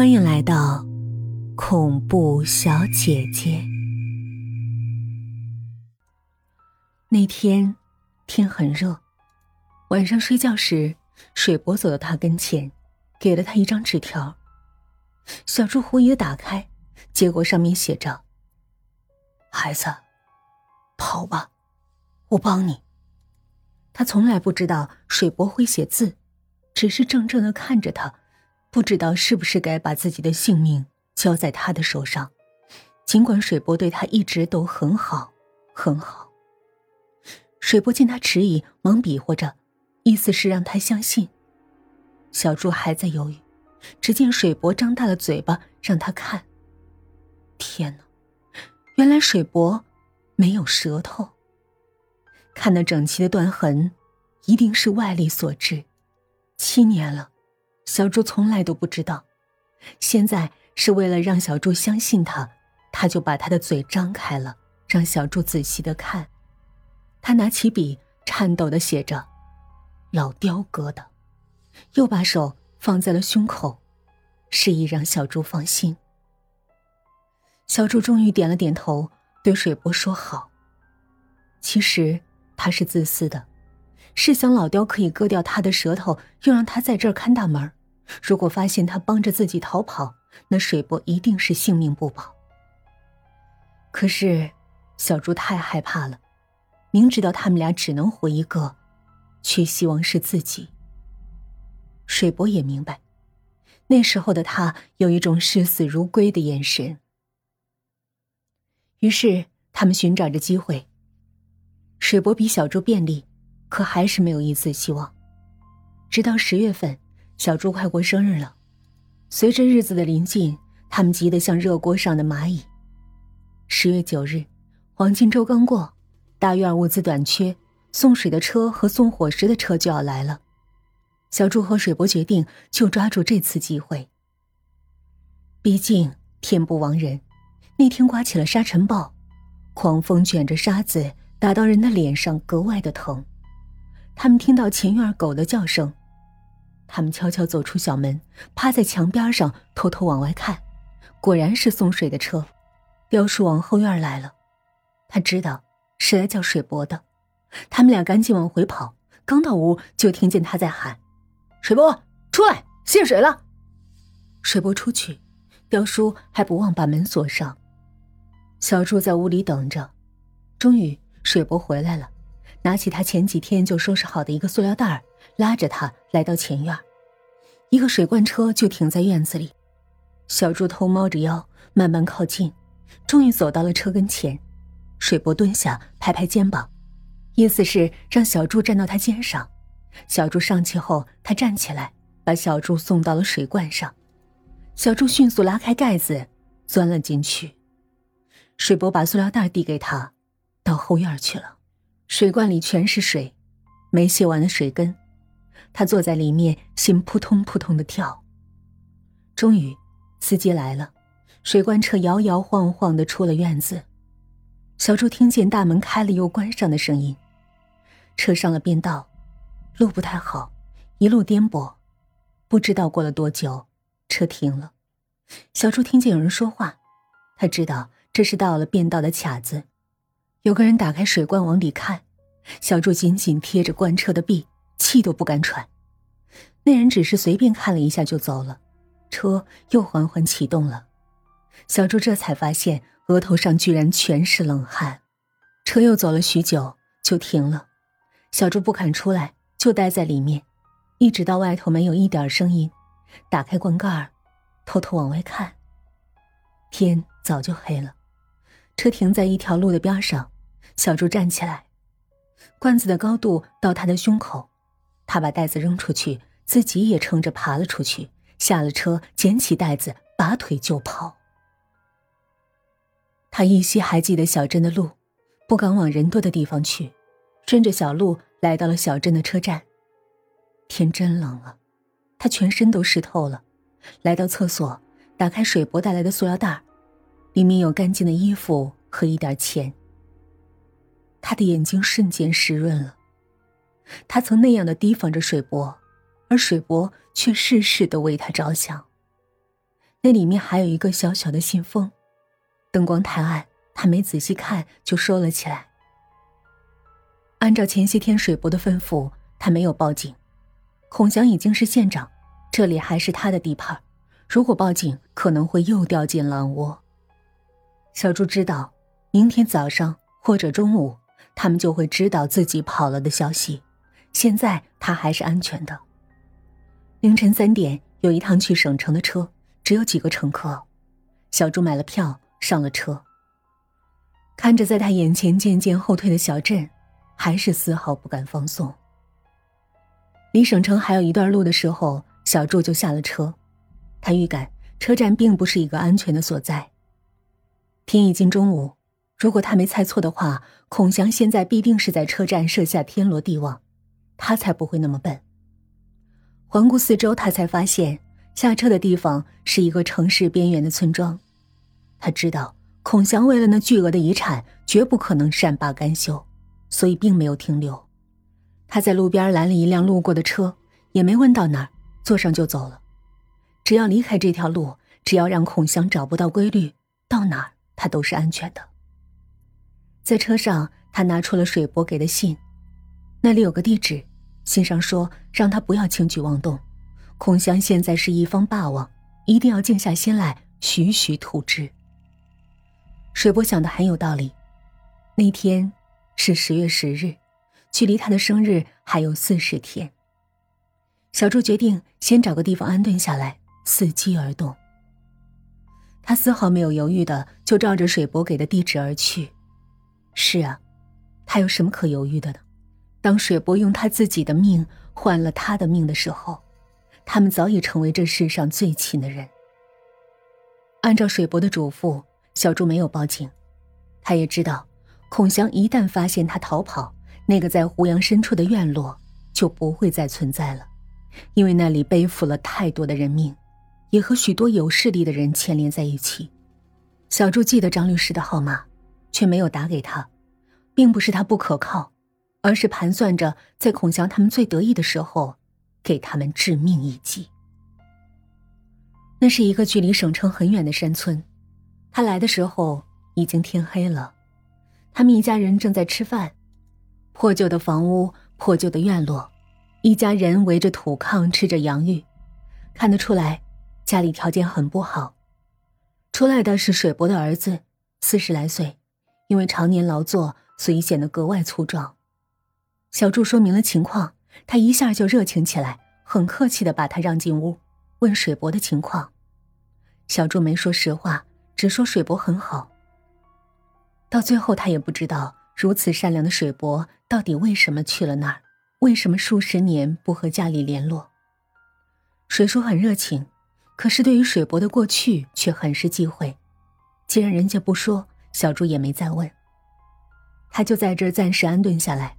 欢迎来到恐怖小姐姐。那天天很热，晚上睡觉时，水伯走到他跟前，给了他一张纸条。小猪狐疑的打开，结果上面写着：“孩子，跑吧，我帮你。”他从来不知道水波会写字，只是怔怔的看着他。不知道是不是该把自己的性命交在他的手上，尽管水波对他一直都很好，很好。水波见他迟疑，忙比划着，意思是让他相信。小猪还在犹豫，只见水波张大了嘴巴让他看。天哪，原来水波没有舌头。看那整齐的断痕，一定是外力所致。七年了。小猪从来都不知道，现在是为了让小猪相信他，他就把他的嘴张开了，让小猪仔细的看。他拿起笔，颤抖的写着：“老雕哥的。”又把手放在了胸口，示意让小猪放心。小猪终于点了点头，对水波说：“好。”其实他是自私的，是想老雕可以割掉他的舌头，又让他在这儿看大门。如果发现他帮着自己逃跑，那水伯一定是性命不保。可是，小猪太害怕了，明知道他们俩只能活一个，却希望是自己。水伯也明白，那时候的他有一种视死如归的眼神。于是，他们寻找着机会。水伯比小猪便利，可还是没有一丝希望。直到十月份。小猪快过生日了，随着日子的临近，他们急得像热锅上的蚂蚁。十月九日，黄金周刚过，大院物资短缺，送水的车和送伙食的车就要来了。小猪和水伯决定就抓住这次机会。毕竟天不亡人，那天刮起了沙尘暴，狂风卷着沙子打到人的脸上，格外的疼。他们听到前院狗的叫声。他们悄悄走出小门，趴在墙边上偷偷往外看，果然是送水的车。雕叔往后院来了，他知道是来叫水伯的。他们俩赶紧往回跑，刚到屋就听见他在喊：“水伯，出来，泄水了。”水伯出去，雕叔还不忘把门锁上。小柱在屋里等着。终于，水伯回来了，拿起他前几天就收拾好的一个塑料袋拉着他来到前院，一个水罐车就停在院子里。小猪偷猫着腰，慢慢靠近，终于走到了车跟前。水波蹲下，拍拍肩膀，意思是让小猪站到他肩上。小猪上去后，他站起来，把小猪送到了水罐上。小猪迅速拉开盖子，钻了进去。水波把塑料袋递给他，到后院去了。水罐里全是水，没卸完的水根。他坐在里面，心扑通扑通的跳。终于，司机来了，水罐车摇摇晃晃的出了院子。小猪听见大门开了又关上的声音。车上了便道，路不太好，一路颠簸。不知道过了多久，车停了。小猪听见有人说话，他知道这是到了便道的卡子。有个人打开水罐往里看，小猪紧紧贴着罐车的壁。气都不敢喘，那人只是随便看了一下就走了，车又缓缓启动了。小猪这才发现额头上居然全是冷汗。车又走了许久就停了，小猪不肯出来，就待在里面，一直到外头没有一点声音，打开罐盖偷偷往外看。天早就黑了，车停在一条路的边上，小猪站起来，罐子的高度到他的胸口。他把袋子扔出去，自己也撑着爬了出去，下了车，捡起袋子，拔腿就跑。他依稀还记得小镇的路，不敢往人多的地方去，顺着小路来到了小镇的车站。天真冷了，他全身都湿透了。来到厕所，打开水伯带来的塑料袋，里面有干净的衣服和一点钱。他的眼睛瞬间湿润了。他曾那样的提防着水伯，而水伯却事事都为他着想。那里面还有一个小小的信封，灯光太暗，他没仔细看就收了起来。按照前些天水伯的吩咐，他没有报警。孔祥已经是县长，这里还是他的地盘，如果报警，可能会又掉进狼窝。小朱知道，明天早上或者中午，他们就会知道自己跑了的消息。现在他还是安全的。凌晨三点，有一趟去省城的车，只有几个乘客。小朱买了票，上了车。看着在他眼前渐渐后退的小镇。还是丝毫不敢放松。离省城还有一段路的时候，小朱就下了车。他预感车站并不是一个安全的所在。天已经中午，如果他没猜错的话，孔祥现在必定是在车站设下天罗地网，他才不会那么笨。环顾四周，他才发现下车的地方是一个城市边缘的村庄。他知道孔祥为了那巨额的遗产，绝不可能善罢甘休。所以并没有停留，他在路边拦了一辆路过的车，也没问到哪儿，坐上就走了。只要离开这条路，只要让孔祥找不到规律，到哪儿他都是安全的。在车上，他拿出了水伯给的信，那里有个地址，信上说让他不要轻举妄动。孔祥现在是一方霸王，一定要静下心来，徐徐图之。水伯想的很有道理，那天。是十月十日，距离他的生日还有四十天。小朱决定先找个地方安顿下来，伺机而动。他丝毫没有犹豫的就照着水伯给的地址而去。是啊，他有什么可犹豫的呢？当水伯用他自己的命换了他的命的时候，他们早已成为这世上最亲的人。按照水伯的嘱咐，小朱没有报警，他也知道。孔祥一旦发现他逃跑，那个在胡杨深处的院落就不会再存在了，因为那里背负了太多的人命，也和许多有势力的人牵连在一起。小朱记得张律师的号码，却没有打给他，并不是他不可靠，而是盘算着在孔祥他们最得意的时候，给他们致命一击。那是一个距离省城很远的山村，他来的时候已经天黑了。他们一家人正在吃饭，破旧的房屋，破旧的院落，一家人围着土炕吃着洋芋，看得出来，家里条件很不好。出来的是水伯的儿子，四十来岁，因为常年劳作，所以显得格外粗壮。小祝说明了情况，他一下就热情起来，很客气的把他让进屋，问水伯的情况。小祝没说实话，只说水伯很好。到最后，他也不知道如此善良的水伯到底为什么去了那儿，为什么数十年不和家里联络。水叔很热情，可是对于水伯的过去却很是忌讳。既然人家不说，小朱也没再问。他就在这儿暂时安顿下来，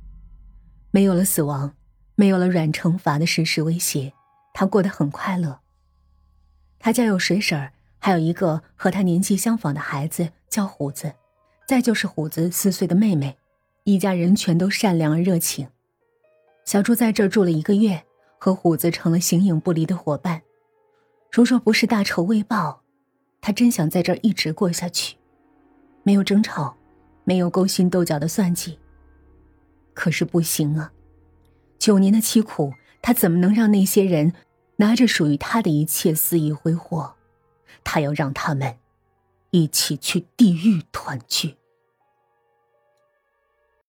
没有了死亡，没有了软惩罚的事实威胁，他过得很快乐。他家有水婶儿，还有一个和他年纪相仿的孩子，叫虎子。再就是虎子四岁的妹妹，一家人全都善良而热情。小朱在这儿住了一个月，和虎子成了形影不离的伙伴。如若不是大仇未报，他真想在这儿一直过下去，没有争吵，没有勾心斗角的算计。可是不行啊，九年的凄苦，他怎么能让那些人拿着属于他的一切肆意挥霍？他要让他们一起去地狱团聚。